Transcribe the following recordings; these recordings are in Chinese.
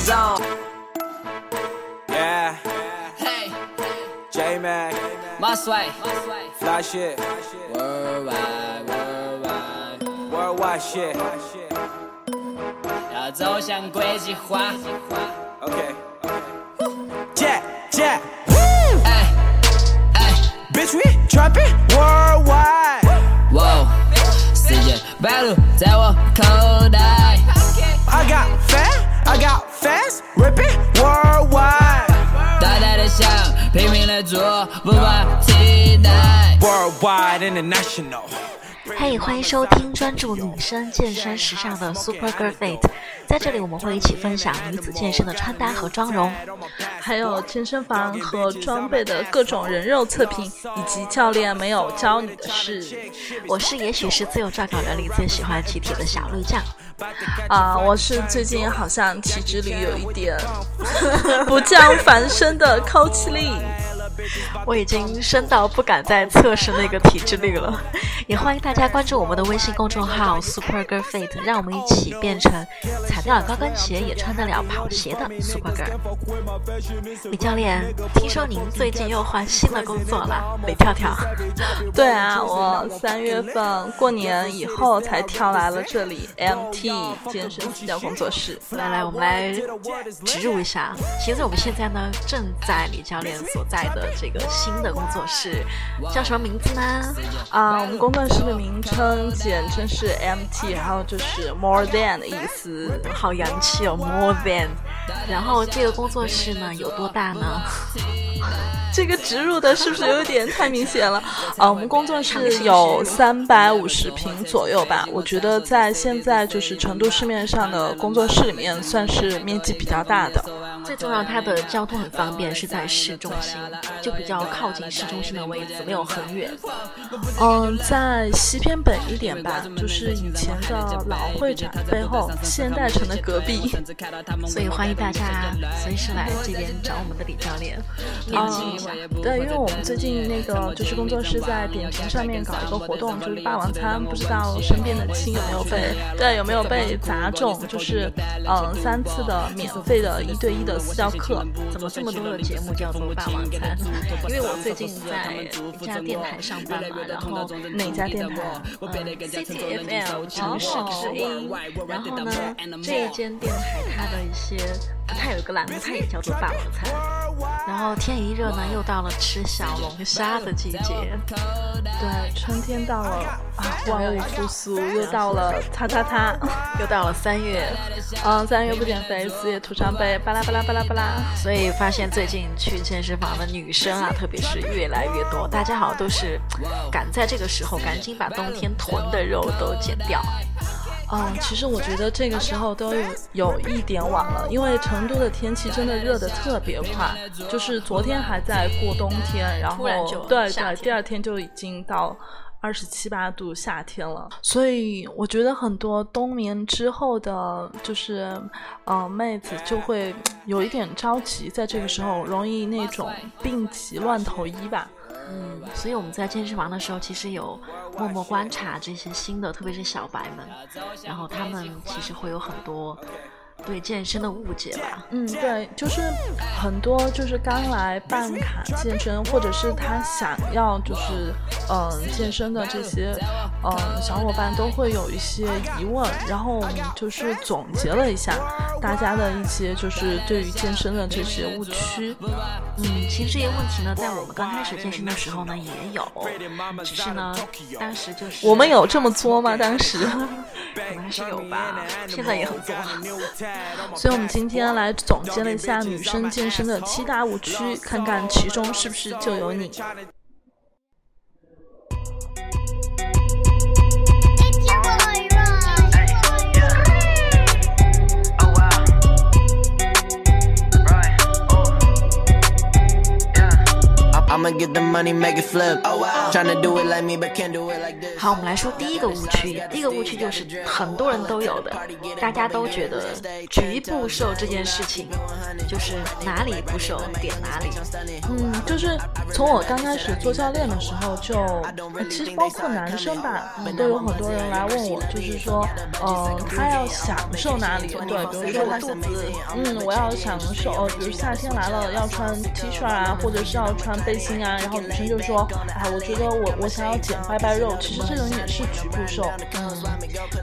zone. Yeah, Hey, J Mac, my sway. fly shit, Worldwide, worldwide， worldwide shit. 要走向国际化。 Okay. Jack, Jack, 哎哎， bitch, we trapping worldwide. 哇，世界白鹭在我口袋。 I got fat, I got fast, ripping worldwide. 大大的想，拼命的做，不怕期待。 Worldwide international. 嘿欢迎收听专注女生健身时尚的 Super Girl Fit，在这里我们会一起分享女子健身的穿搭和妆容。还有健身房和装备的各种人肉测评，以及教练没有教你的事。我是也许是自由撰稿人里最喜欢举铁的小绿酱。啊，我是最近好像体脂里有一点 不降反升的高气力。我已经深到不敢再测试那个体脂率了，也欢迎大家关注我们的微信公众号 Super Girl Fit，让我们一起变成踩得了高跟鞋也穿得了跑鞋的 Super Girl。李教练，听说您最近又换新的工作了，李跳跳。对啊，我三月份过年以后才跳来了这里 MT 健身私教工作室。来来，我们来植入一下。其实我们现在呢，正在李教练所在的这个新的工作室，叫什么名字呢？啊，我们工作室的名称简称是 MT，然后就是 More Than 的意思。好洋气哦，More Than。然后这个工作室呢，有多大呢？这个植入的是不是有点太明显了？啊，我们工作室有三百五十平左右吧，我觉得在现在就是成都市面上的工作室里面，算是面积比较大的。最重要，它的交通很方便，是在市中心，就比较靠近市中心的位置，没有很远。嗯，在西偏北一点吧，就是以前的老会展背后，现代城的隔壁。所以欢迎大家随时来这边找我们的李教练联系一下。对，因为我们最近那个就是工作室在点评上面搞一个活动，就是霸王餐，不知道身边的亲有没有被对有没有被砸中？就是嗯三次的免费的一对一的私教课。怎么这么多的节目叫做霸王餐？因为我最近在一家电台上班嘛，然后哪家电台？嗯，City FM 城市之音。然后呢，这一间电台它的一些，它有一个栏目，它也叫做霸王餐。然后天一热呢，又到了吃小龙虾的季节。对，春天到了啊，万物复苏，又到了擦擦擦，又到了三月，嗯，三月不减肥，四月徒伤悲，巴拉巴拉巴拉巴拉。所以发现最近去健身房的女生啊，特别是越来越多，大家好像都是赶在这个时候赶紧把冬天囤的肉都减掉。嗯，其实我觉得这个时候都有有一点晚了，因为成都的天气真的热得特别快，就是昨天还在过冬天，然后对对，第二天就已经到二十七八度夏天了，所以我觉得很多冬眠之后的，就是呃妹子就会有一点着急，在这个时候容易那种病急乱投医吧。嗯，所以我们在健身房的时候，其实有默默观察这些新的，特别是小白们，然后他们其实会有很多对健身的误解吧。嗯，对，就是很多就是刚来办卡健身，或者是他想要就是嗯、呃、健身的这些嗯、呃、小伙伴都会有一些疑问，然后我们就是总结了一下大家的一些就是对于健身的这些误区。嗯，其实这些问题呢，在我们刚开始健身的时候呢也有，只是呢当时就是我们有这么作吗？当时 可能还是有吧，现在也很作。所以我们今天来总结了一下女生健身的七大误区，看看其中是不是就有你。好，我们来说第一个误区。第一个误区就是很多人都有的，大家都觉得局部瘦这件事情就是哪里不瘦点哪里。嗯，就是从我刚开始做教练的时候就，呃其实包括男生吧，都有很多人来问我，就是说，呃，他要享受哪里？对，比如说他想，嗯，我要享受，呃比如夏天来了要穿 T 恤啊，或者是要穿背心啊，然后女生就说，哎，我觉得我我想要减拜拜肉，其实这种也是局部瘦，嗯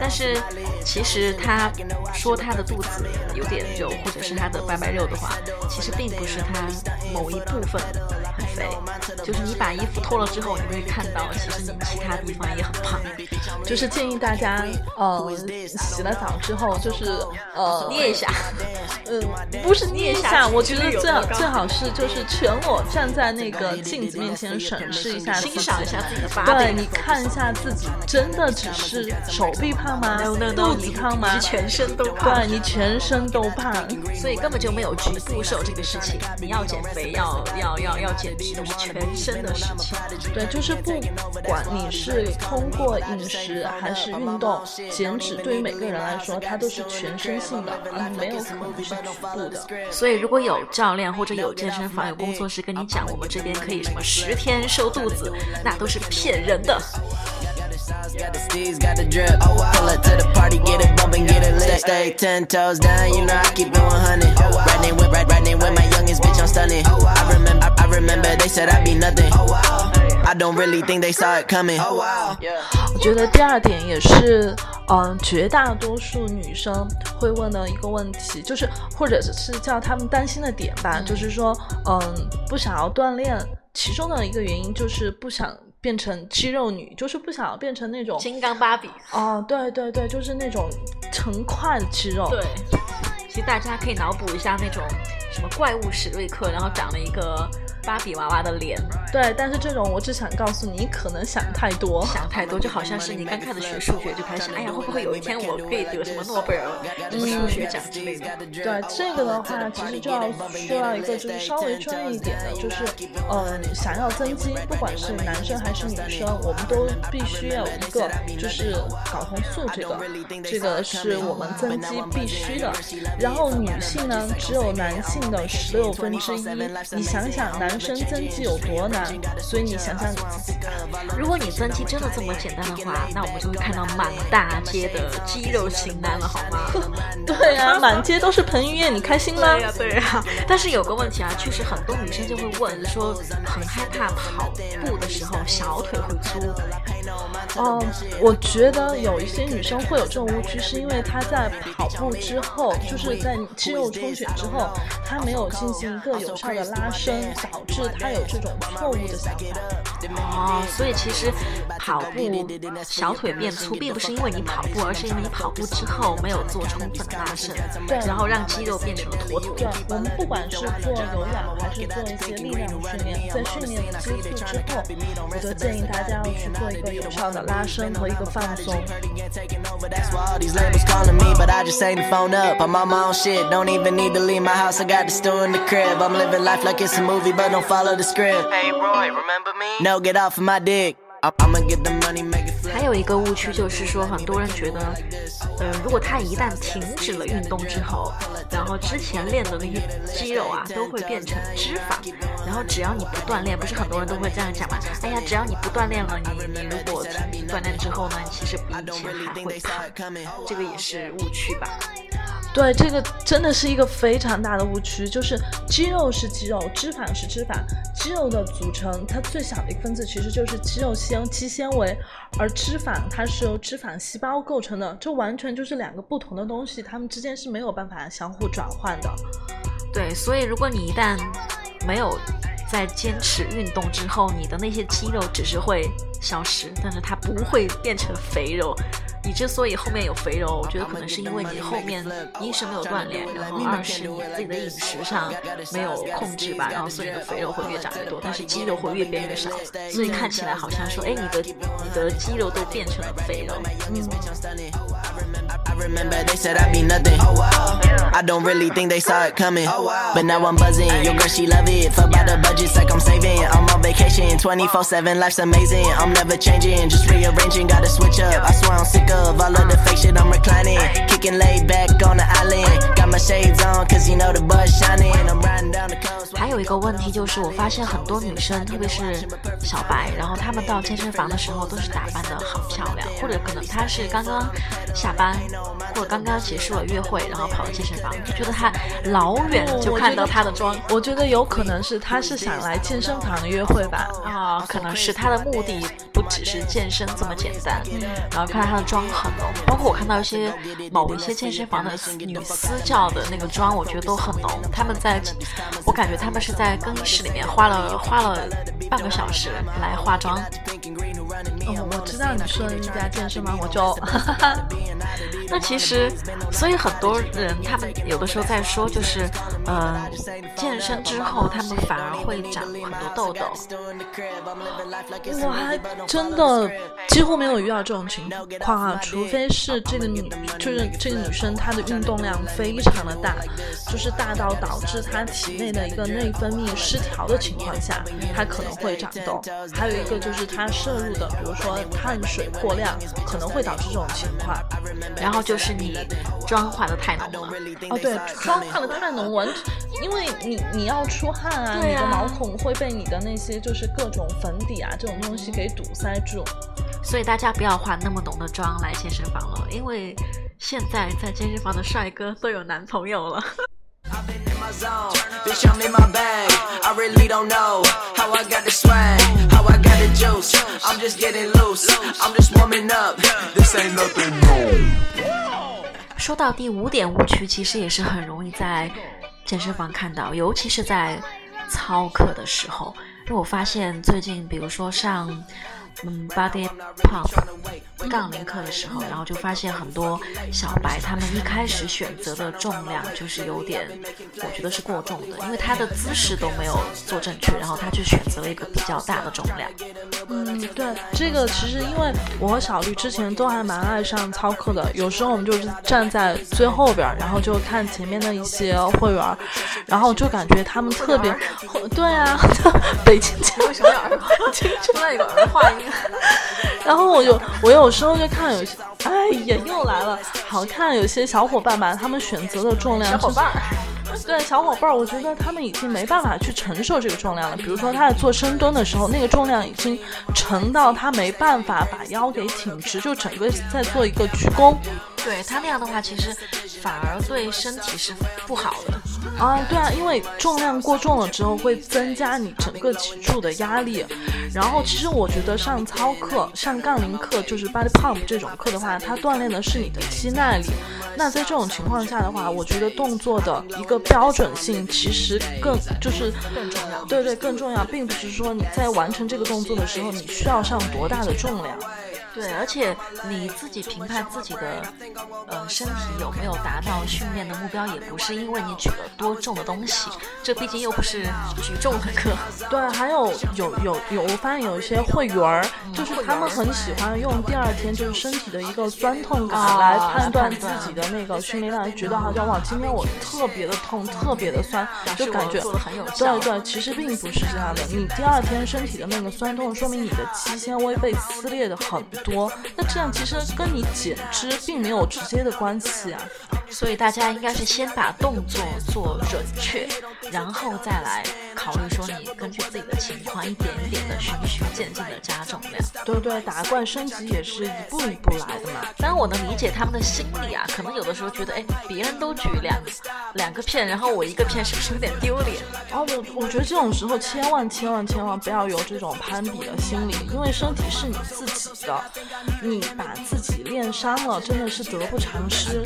但是其实他说他的肚子有点肉，或者是他的拜拜肉的话，其实并不是他某一部分很肥，就是你把衣服脱了之后，你会看到其实你其他地方也很胖。就是建议大家，呃，洗了澡之后，就是呃捏一下，嗯，不是捏一下，我觉得最好最好是就是全裸站在那个镜子面前审视一下欣赏一下自己的 body 对你看一下自己真的只是手臂胖吗 No, no, no，肚子胖吗？全身都胖对你全身都胖。所以根本就没有局部瘦这个事情。你要减肥，要要要要减脂，都是全身的事情。对，就是不管你是通过饮食还是运动减脂，对于每个人来说，它都是全身性的，而，没有可能是局部的。所以如果有教练或者有健身房有工作室跟你讲，我们这边可可以什么十天瘦肚子，那都是骗人的。我觉得第二点也是，嗯、绝大多数女生会问的一个问题，就是或者是叫她们担心的点吧，就是说，嗯，不想要锻炼，其中的一个原因就是不想变成肌肉女，就是不想要变成那种，金刚芭比，哦，对对对，就是那种成块的肌肉。对，其实大家可以脑补一下那种什么怪物史瑞克，然后长了一个芭比娃娃的脸，对，但是这种我只想告诉你，可能想太多。想太多，就好像是你刚开始学数学就开始，哎呀，会不会有一天我可以得什么诺贝尔什么数学奖之类的？对这个的话，其实就要需要一个就是稍微专业一点的，就是嗯，想要增肌，不管是男生还是女生，我们都必须要有一个就是睾酮素这个，这个是我们增肌必须的。然后女性呢，只有男性的十六分之一。你想想，男生增肌有多难？所以你想想你自己吧。如果你增肌真的这么简单的话，那我们就会看到满大街的肌肉型男了，好吗？对啊，满街都是彭于晏，你开心吗？对呀、对呀、但是有个问题啊，确实很多女生就会问说，很害怕跑步的时候小腿会粗。嗯，我觉得有一些女生会有这种误区，是因为她在跑步之后，就是在肌肉充血之后，她没有进行一个有效的拉伸，导致他有这种错误的想法。哦，所以其实跑步小腿变粗，并不是因为你跑步，而是因为你跑步之后没有做充分的拉伸，对然后让肌肉变成了坨坨。对，我们不管是做有氧还是做一些力量的训练，在训练结束之后，我就建议大家要去做一个有效的拉伸和一个放松。Taking over, that's why all these labels calling me, but hey boy remember me? No, get off of my dick. I'ma get the money make it. 还有一个误区就是说很多人觉得呃如果他一旦停止了运动之后然后之前练的那些肌肉啊都会变成脂肪。然后只要你不锻炼不是很多人都会这样讲嘛哎呀只要你不锻炼了你你如果停止锻炼之后呢你其实比以前还会胖 这个也是误区吧。对，这个真的是一个非常大的误区，就是肌肉是肌肉，脂肪是脂肪。肌肉的组成，它最小的一个分子其实就是肌肉纤肌纤维，而脂肪它是由脂肪细胞构成的，这完全就是两个不同的东西，它们之间是没有办法相互转换的。对，所以如果你一旦没有在坚持运动之后，你的那些肌肉只是会消失，但是它不会变成肥肉，你之所以后面有肥肉，我觉得可能是因为你后面一是没有锻炼，然后二是你自己的饮食上没有控制吧，然后所以你的肥肉会越长越多，但是肌肉会越变越少，所以看起来好像说，哎，你的你的肌肉都变成了肥肉。嗯。Remember they said I'd be nothing. Oh, I don't really think they saw it coming. Oh, but now I'm buzzing. Your girl, she love it. Fuck by the budgets like I'm saving. I'm on vacation 24 7. Life's amazing. I'm never changing. Just rearranging. Gotta switch up. I swear I'm sick of all of the fake shit. I'm reclining. Kicking laid back on the island. Got my shades on, cause you know the buzz shining. I'm riding down the coast. 还有一个问题就是，我发现很多女生，特别是小白，然后她们到健身房的时候都是打扮的很漂亮，或者可能她是刚刚下班，或者刚刚结束了约会，然后跑到健身房，就觉得她老远就看到她的妆我觉得有可能是她是想来健身房约会吧。啊，可能是她的目的不只是健身这么简单，然后看到她的妆很浓，包括我看到一些某一些健身房的女私教的那个妆，我觉得都很浓，她们在，我感觉她们是在更衣室里面花了花了半个小时来化妆。哦，我知道你说的那家健身房，我就 那其实，所以很多人他们有的时候在说，就是，呃，健身之后他们反而会长很多痘痘。我还真的几乎没有遇到这种情况啊，除非是这个女，就是这个女生她的运动量非常的大，就是大到导致她体内的一个内分泌失调的情况下，她可能会长痘。还有一个就是她摄入的，比如说碳水过量，可能会导致这种情况。然后就是你妆化的太浓了，哦，对，妆化的太浓，完，因为你你要出汗啊，啊你的毛孔会被你的那些就是各种粉底啊这种东西给堵塞住。所以大家不要化那么浓的妆来健身房了，因为现在在健身房的帅哥都有男朋友了。my zone. Bitch, I'm in my bag. I really don't know how I got the swag, how I got the juice. I'm just getting loose. I'm just warming up. This ain't nothing new. 说到第五点误区，其实也是很容易在健身房看到，尤其是在操课的时候。因为我发现最近，比如说上嗯 body pump 杠铃课的时候，然后就发现很多小白他们一开始选择的重量就是有点，我觉得是过重的，因为他的姿势都没有做正确，然后他就选择了一个比较大的重量。嗯，对，这个其实因为我和小绿之前都还蛮爱上操课的，有时候我们就是站在最后边儿，然后就看前面的一些会员儿，然后就感觉他们特别，对啊，北京腔为什么要儿化？出来有儿化音？然后我就我有时候就看有些，哎呀，又来了，好看有些小伙伴吧，他们选择的重量，小伙伴儿。对小伙伴儿，我觉得他们已经没办法去承受这个重量了。比如说他在做深蹲的时候，那个重量已经沉到他没办法把腰给挺直，就整个在做一个鞠躬。对他那样的话，其实反而对身体是不好的。啊，对啊，因为重量过重了之后会增加你整个脊柱的压力。然后其实我觉得上操课、上杠铃课，就是 body pump 这种课的话，它锻炼的是你的肌耐力。那在这种情况下的话，我觉得动作的一个标准性其实更就是更重要对对，更重要，并不是说你在完成这个动作的时候你需要上多大的重量。对，而且你自己评判自己的呃身体有没有达到训练的目标，也不是因为你举了多重的东西，这毕竟又不是举重的课。对，还有有有有，我发现有一些会员儿，就是他们很喜欢用第二天就是身体的一个酸痛感啊来判断自己的那个训练量，觉得好像哇，今天我特别的痛，特别的酸，就感觉做的很有效对对，其实并不是这样的。你第二天身体的那个酸痛，说明你的肌纤维被撕裂的很多，那这样其实跟你减脂并没有直接的关系啊。所以大家应该是先把动作做准确，然后再来考虑说你根据自己的情况一点一点的循序渐进的加重量。对对，打怪升级也是一步一步来的嘛。当然我能理解他们的心理啊，可能有的时候觉得，哎，别人都举两两个片，然后我一个片，是不是有点丢脸？啊，我我觉得这种时候千万千万千万不要有这种攀比的心理，因为身体是你自己的，你把自己练伤了，真的是得不偿失。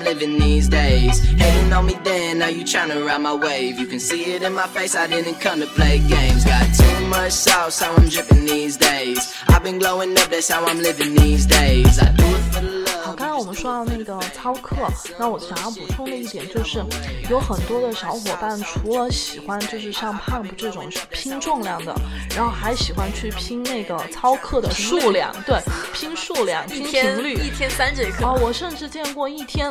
I'm living these days. Hating on me then, now you tryna ride my wave. You can see it in my face, I didn't come to play games. Got too much sauce, how I'm dripping these days. I've been glowing up, that's how I'm living these days. I do it for 们说到那个操课，那我想要补充的一点就是，有很多的小伙伴除了喜欢就是像 pump 这种拼重量的，然后还喜欢去拼那个操课的数量，对，拼数量、拼频率。一天三节课啊，我甚至见过一天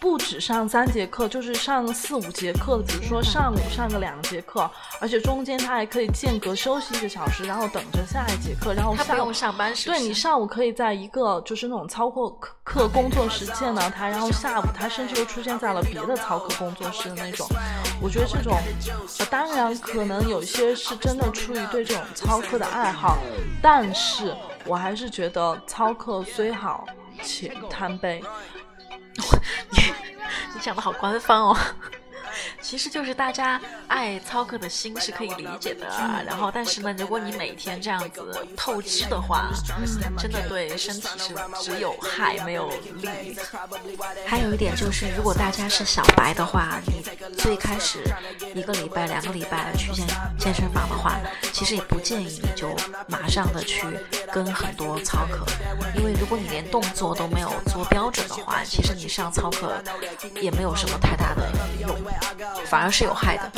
不止上三节课，就是上四五节课的，比如说上午上个两节课，而且中间他还可以间隔休息一个小时，然后等着下一节课，然后下午他不用上班是不是？对你上午可以在一个就是那种操课课课工作室见到他，然后下午他甚至又出现在了别的操课工作室的那种。我觉得这种，呃，当然可能有些是真的出于对这种操课的爱好，但是我还是觉得操课虽好且贪杯。你 你讲的好官方哦。其实就是大家爱操课的心是可以理解的啊，然后但是呢，如果你每天这样子透支的话，嗯，真的对身体是只有害没有利。还有一点就是，如果大家是小白的话，你最开始一个礼拜、两个礼拜去健健身房的话，其实也不建议你就马上的去跟很多操课，因为如果你连动作都没有做标准的话，其实你上操课也没有什么太大的用。反而是有害的。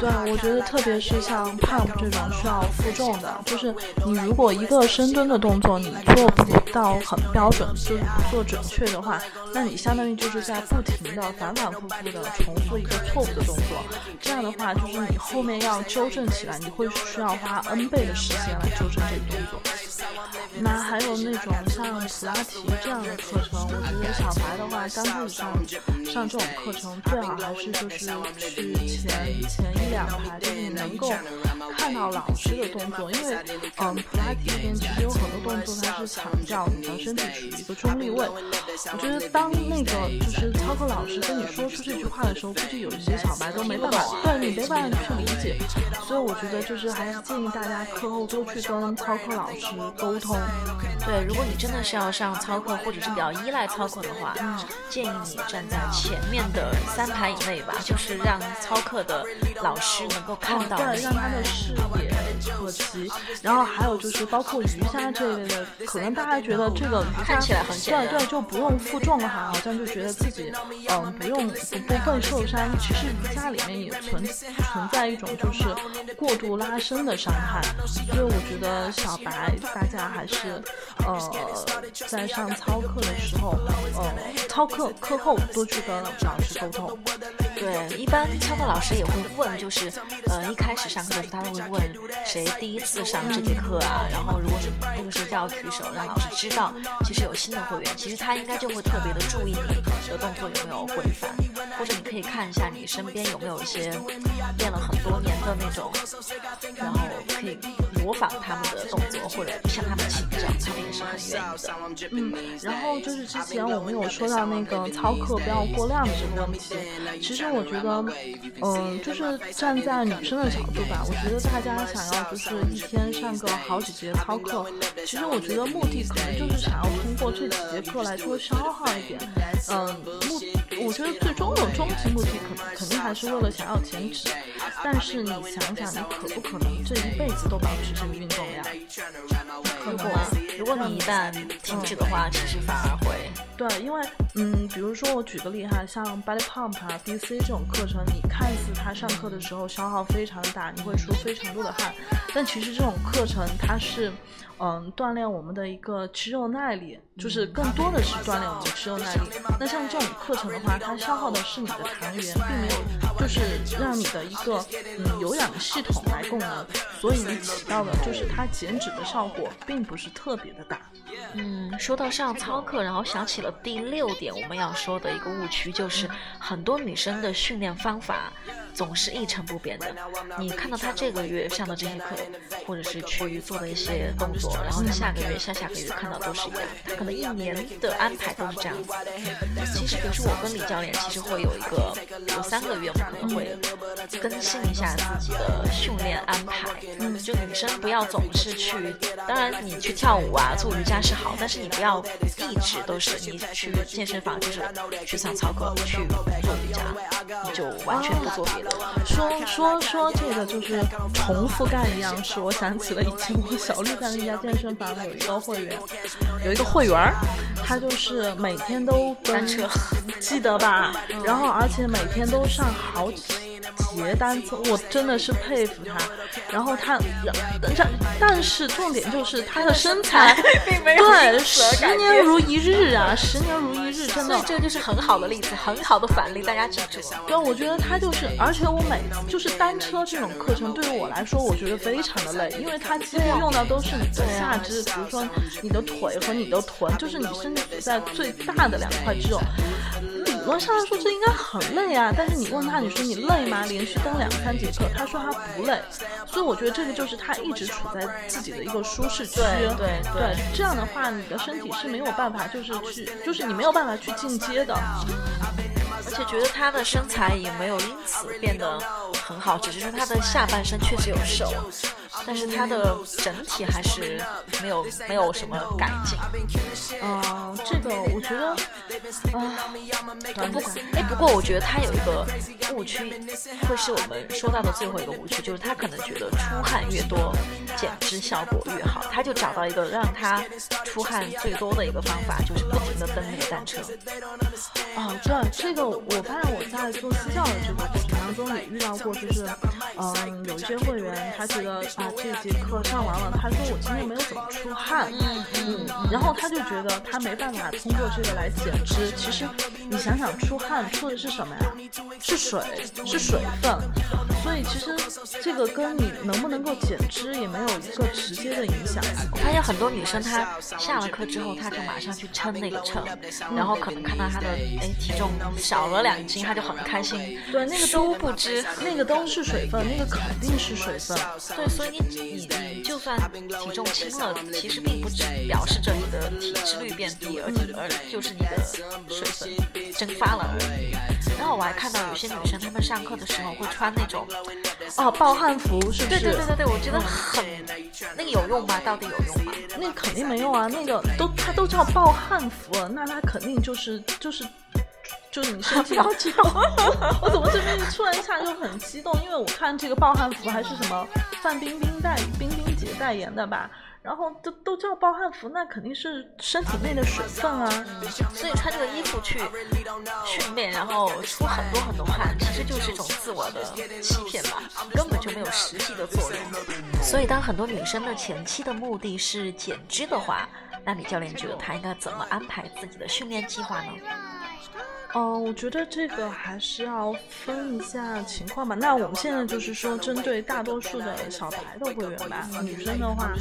对，我觉得特别是像 pump 这种需要负重的，就是你如果一个深蹲的动作你做不到很标准，就是不做准确的话，那你相当于就是在不停的反反复复的重复一个错误的动作。这样的话，就是你后面要纠正起来，你会需要花 n 倍的时间来纠正这个动作。那还有那种像普拉提这样的课程，我觉得小白的话刚开始上上这种课程，最好还是就是去前前一两排，就是你能够看到老师的动作，因为嗯，普拉提这边其实有很多动作它是强调你的身体处于一个中立位。我觉得当那个就是操课老师跟你说出这句话的时候，估计有一些小白都没办法，对你没办法去理解。所以我觉得就是还是建议大家课后多去跟操课老师沟通。对，如果你真的是要上操课，或者是比较依赖操课的话，建议你站在前面的三排以内吧，就是让操课的老师能够看到。让他的视野可及。然后还有就是包括瑜伽这一类的，可能大家觉得这个瑜伽看起来很对对，就不用负重的话，好像就觉得自己嗯不用不不会受伤。其实瑜伽里面也存存在一种就是过度拉伸的伤害，所以我觉得小白大家还是呃在上操课的时候，呃操课课后多去跟老师沟通。对，一般操课老师也会问，就是呃一开始上课的时候，他会问谁第一次上这节课啊，然后如果是那个时候就要举手，让老师知道其实有新的会员，其实他应该就会特别的注意你的动作有没有规范，或者你可以看一下你身边有没有一些练了很多年的那种，然后可以模仿他们的动作，或者向他们请教，他们也是很愿意的。嗯，然后就是之前我们有说到那个操课不要过量的这个问题，其实我觉得，嗯、就是站在女生的角度吧，我觉得大家想要就是一天上个好几节操课，其实我觉得目的可能就是想要通过这几节课来多消耗一点，嗯，目我觉得最终的终极目的肯肯定还是为了想要减脂，但是你想想，你可不可能这一辈子都保持这个运动量？可如果能？如果你一旦停止的话，其实反而会对，因为嗯，比如说我举个例哈，像 Body Pump 啊、BC 这种课程，你看似它上课的时候消耗非常大，你会出非常多的汗，但其实这种课程它是嗯锻炼我们的一个肌肉耐力，就是更多的是锻炼我们的肌肉耐力。那像这种课程的话，它消耗的是你的糖原，并没有就是让你的一个嗯有氧系统来供能，所以你起到的就是它减脂的效果并不是特别的大。嗯，说到上操课，然后想起了第六点我们要说的一个误区，就是很多女生的训练方法总是一成不变的。你看到他这个月上的这些课，或者是去做的一些动作，然后你下个月、下下个月看到都是一样，他可能一年的安排都是这样子。其实，比如说我跟李教练，其实会有一个有三个月，我们可能会更新一下自己的训练安排。嗯，就女生不要总是去，当然你去跳舞啊、做瑜伽是好，但是你不要一直都是你去健身房就是去上操课、去做瑜伽，你就完全不做别的。说说说这个就是重复干一样事，我想起了以前我小绿在那家健身房有一个会员，有一个会员儿，他就是每天都单车，记得吧？然后而且每天都上好几节单车，我真的是佩服他。然后他，但但是重点就是他的身材 并没有对十年如一日啊，十年如一日，真的所以。这就是很好的例子，很好的反例，大家记住。对，我觉得他就是，而且我每就是单车这种课程，对于我来说，我觉得非常的累，因为它几乎用到都是你的下肢，比如说你的腿和你的臀，就是你身体所在最大的两块肌肉。理论上来说，这应该很累啊，但是你问他，你说你累吗？连续登两三节课，他说他不累，所以我觉得这个就是他一直处在自己的一个舒适区。对对对这样的话，你的身体是没有办法，就是去，就是你没有办法去进阶的。而且觉得他的身材也没有因此变得很好，只是说他的下半身确实有瘦，但是它的整体还是没有没有什么改进。嗯、这个我觉得，啊、等不一下，哎，不过我觉得它有一个误区，会是我们说到的最后一个误区，就是他可能觉得出汗越多，减脂效果越好，他就找到一个让他出汗最多的一个方法，就是不停的蹬那个单车。哦，对，这个我发现我在做私教的这个过程当中也遇到过，就是，嗯，有一些会员他觉得啊这节课上完了，他说我今天没有怎么出汗，嗯，然后他就觉得他没办法通过这个来减脂。其实你想想，出汗出的是什么呀？是水，是水分。所以其实这个跟你能不能够减脂也没有一个直接的影响。我发现很多女生她下了课之后，她就马上去称那个秤，然后可能看到她的哎体重少了两斤，她就很开心。对，那个都不知，那个都是水分，那个肯定是水分。对，所以你你你就算体重轻了，其实并不只表示着你的体脂率变低，而且而就是你的水分蒸发了而已。然后我还看到有些女生她们上课的时候会穿那种，哦，暴汗服是不是？对对对对对，我觉得很那个有用吗？到底有用吗？那肯定没用啊，那个都它都叫暴汗服了，那它肯定就是就是就是你身体要这样。我怎么这边突然一下就很激动？因为我看这个暴汗服还是什么范冰冰代冰冰姐代言的吧。然后都都叫暴汗服，那肯定是身体内的水分啊。所以穿这个衣服去训练，然后出很多很多汗，其实就是一种自我的欺骗吧，根本就没有实际的作用。所以，当很多女生的前期的目的是减脂的话，那李教练觉得她应该怎么安排自己的训练计划呢？嗯，我觉得这个还是要分一下情况吧。那我们现在就是说，针对大多数的小白的会员吧，女生的话，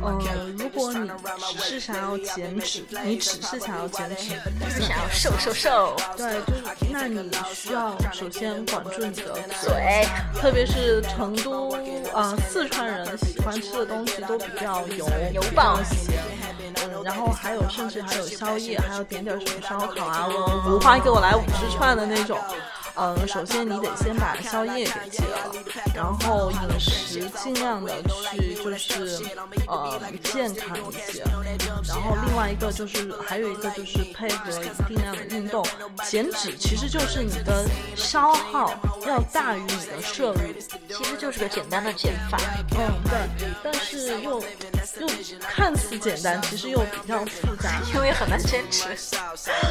呃，如果你只是想要减脂，你只是想要减脂，就是想要瘦瘦瘦，对，就是那你需要首先管住你的嘴，特别是成都啊、呃四川人喜欢吃的东西都比较油油爆嗯，然后还有甚至还有宵夜，还要点点什么烧烤啊，五五花给我来五十串的那种。嗯，首先你得先把宵夜给戒了，然后饮食尽量的去就是呃健康一些，然后另外一个就是还有一个就是配合一定量的运动。减脂其实就是你的消耗要大于你的摄入，其实就是个简单的减法。嗯，对，但是又又看似简单，其实又比较复杂。因为很难坚持。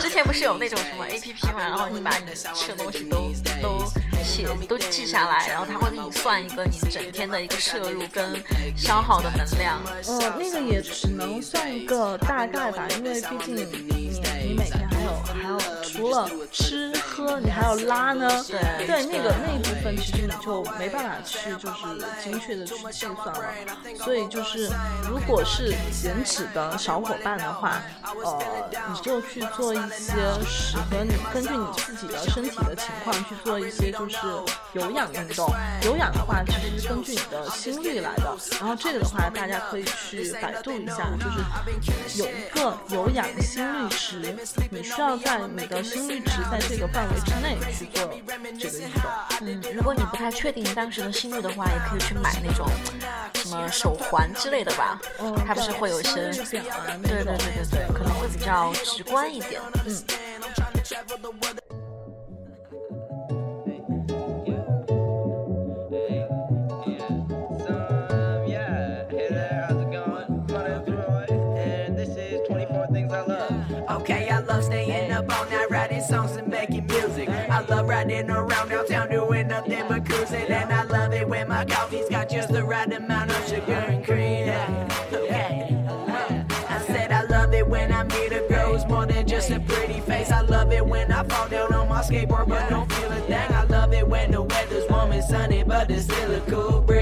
之前不是有那种什么 A P P 嘛，然后你把你吃的东西都都写都记下来，然后它会给你算一个你整天的一个摄入跟消耗的能量。嗯，那个也只能算一个大概吧，因为毕竟你每天还有还有除了吃喝，你还要拉呢。对对，那个那一部分其实你就没办法去就是精确的去计算了。所以就是如果是减脂的小伙伴的话，呃，你就去做一些适合你根据你自己的身体的情况去做一些就是有氧运动。有氧的话，其实是根据你的心率来的。然后这个的话，大家可以去百度一下，就是有一个有氧心率值，你需要在你的心率值在这个范围之内去做这个运动。嗯，如果你不太确定当时的心率的话，也可以去买那种什么手环之类的吧。嗯它不是会有一些表对对对对对，可能会比较直观一点。嗯。Riding around downtown doing nothing but cruising. And I love it when my coffee's got just the right amount of sugar and cream. Okay. I said I love it when I meet a girl who's more than just a pretty face. I love it when I fall down on my skateboard but don't feel a thing. I love it when the weather's warm and sunny but it's still a cool breeze.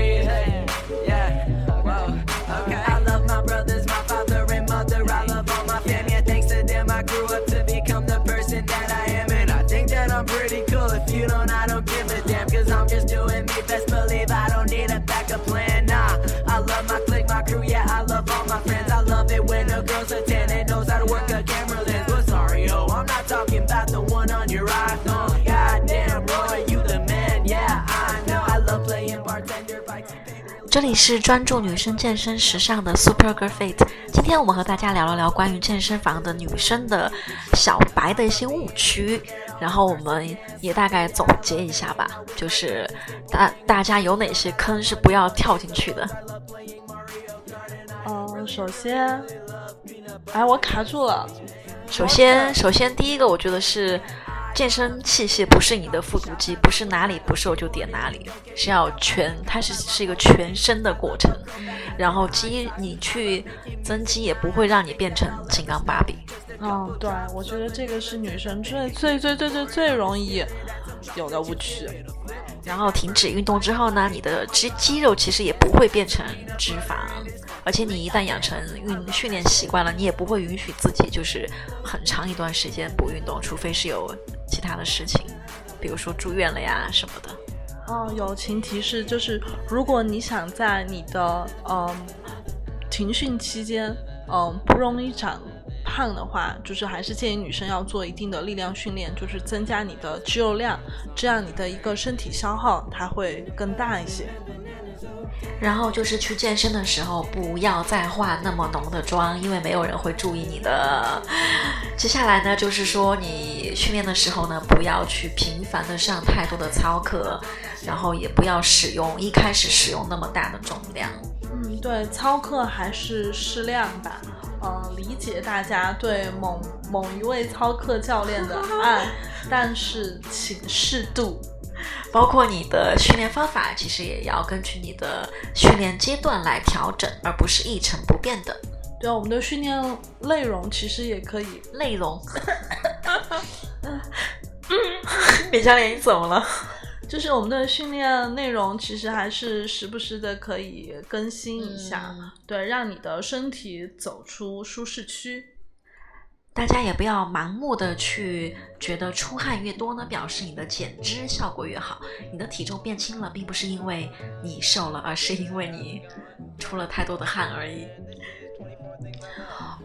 这里是专注女生健身时尚的 Super Girl Fit。今天我们和大家聊了聊关于健身房的女生的小白的一些误区，然后我们也大概总结一下吧，就是大大家有哪些坑是不要跳进去的。嗯，首先，哎，我卡住了。首先，首先第一个，我觉得是健身器械不是你的复读机，不是哪里不瘦就点哪里，是要全，它是是一个全身的过程。然后肌你去增肌也不会让你变成金刚芭比。嗯，对，我觉得这个是女生最最最最最最容易有的误区。然后停止运动之后呢，你的肌肌肉其实也不会变成脂肪，而且你一旦养成运训练习惯了，你也不会允许自己就是很长一段时间不运动，除非是有其他的事情，比如说住院了呀什么的。哦，友情提示就是，如果你想在你的嗯停训期间，嗯不容易长胖的话，就是还是建议女生要做一定的力量训练，就是增加你的肌肉量，这样你的一个身体消耗它会更大一些。然后就是去健身的时候，不要再化那么浓的妆，因为没有人会注意你的。接下来呢，就是说你训练的时候呢，不要去频繁的上太多的操课，然后也不要使用一开始使用那么大的重量。嗯，对，操课还是适量吧。呃，理解大家对某某一位操课教练的爱，但是请适度。包括你的训练方法，其实也要根据你的训练阶段来调整，而不是一成不变的对啊，我们的训练内容其实也可以内容。李教练，你怎么了？就是我们的训练内容，其实还是时不时的可以更新一下，嗯对，让你的身体走出舒适区。大家也不要盲目的去觉得出汗越多呢，表示你的减脂效果越好。你的体重变轻了，并不是因为你瘦了，而是因为你出了太多的汗而已。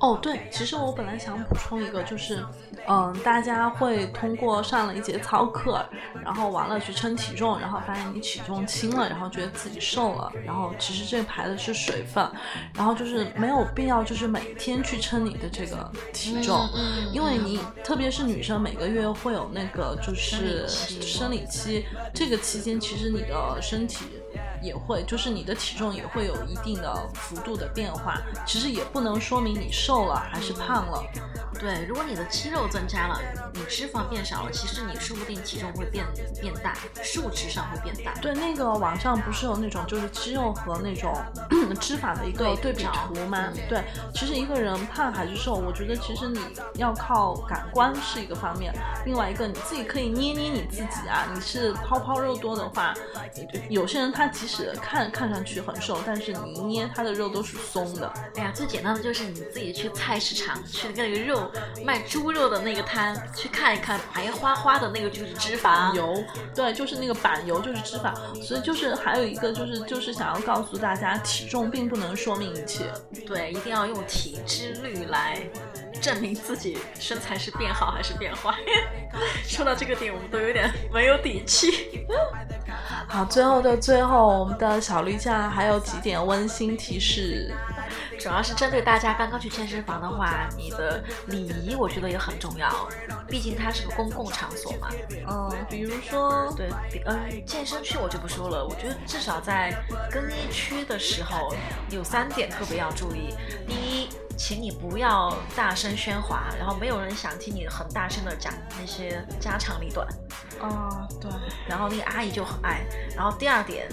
哦，对，其实我本来想补充一个，就是，嗯，大家会通过上了一节操课，然后完了去称体重，然后发现你体重轻了，然后觉得自己瘦了，然后其实这排的是水分，然后就是没有必要就是每天去称你的这个体重，嗯因为你特别是女生每个月会有那个就是生理期，这个期间其实你的身体。也会，就是你的体重也会有一定的幅度的变化，其实也不能说明你瘦了还是胖了。对，如果你的肌肉增加了，你脂肪变少了，其实你说不定体重会变变大，数值上会变大。对，那个网上不是有那种就是肌肉和那种 脂肪的一个对比图吗？嗯对，其实一个人胖还是瘦，我觉得其实你要靠感官是一个方面，另外一个你自己可以捏捏你自己啊。你是泡泡肉多的话，有些人他即使看看上去很瘦，但是你一捏它的肉都是松的。哎呀，最简单的就是你自己去菜市场，去那个肉卖猪肉的那个摊去看一看，白花花的那个就是脂肪。油，对，就是那个板油，就是脂肪。所以就是还有一个就是就是想要告诉大家，体重并不能说明一切。对，一定要用体脂率来证明自己身材是变好还是变坏。说到这个点，我们都有点没有底气。好，最后的最后，我们的小绿酱还有几点温馨提示。主要是针对大家刚刚去健身房的话，你的礼仪我觉得也很重要，毕竟它是个公共场所嘛。嗯，比如说，对，嗯呃，健身区我就不说了，我觉得至少在更衣区的时候，有三点特别要注意。第一，请你不要大声喧哗，然后没有人想听你很大声的讲那些家长里短。啊，对，然后那个阿姨就很爱。然后第二点，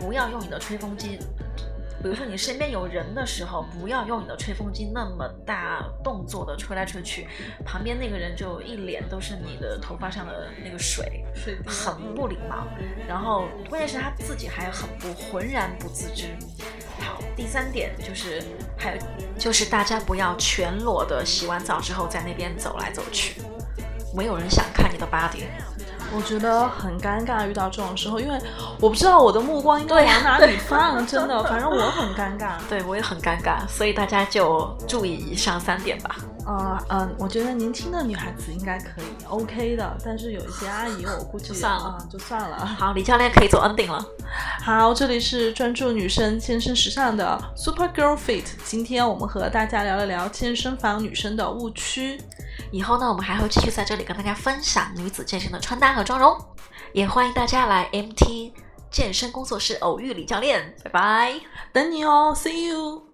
不要用你的吹风机。比如说你身边有人的时候，不要用你的吹风机那么大动作的吹来吹去，旁边那个人就一脸都是你的头发上的那个水，水很不礼貌。然后关键是他自己还很不浑然不自知。好，第三点就是还有就是大家不要全裸的洗完澡之后在那边走来走去，没有人想看你的 body。我觉得很尴尬，遇到这种时候，因为我不知道我的目光应该往哪里放，真的，反正我很尴尬。对我也很尴尬，所以大家就注意以上三点吧。呃嗯，我觉得年轻的女孩子应该可以 OK 的，但是有一些阿姨，我估计算了啊就算了。好，李教练可以做 ending 了。好，这里是专注女生健身时尚的 Super Girl Fit，今天我们和大家聊了聊健身房女生的误区。以后呢，我们还会继续在这里跟大家分享女子健身的穿搭和妆容，也欢迎大家来 MT 健身工作室偶遇李教练，拜拜。等你哦，See you。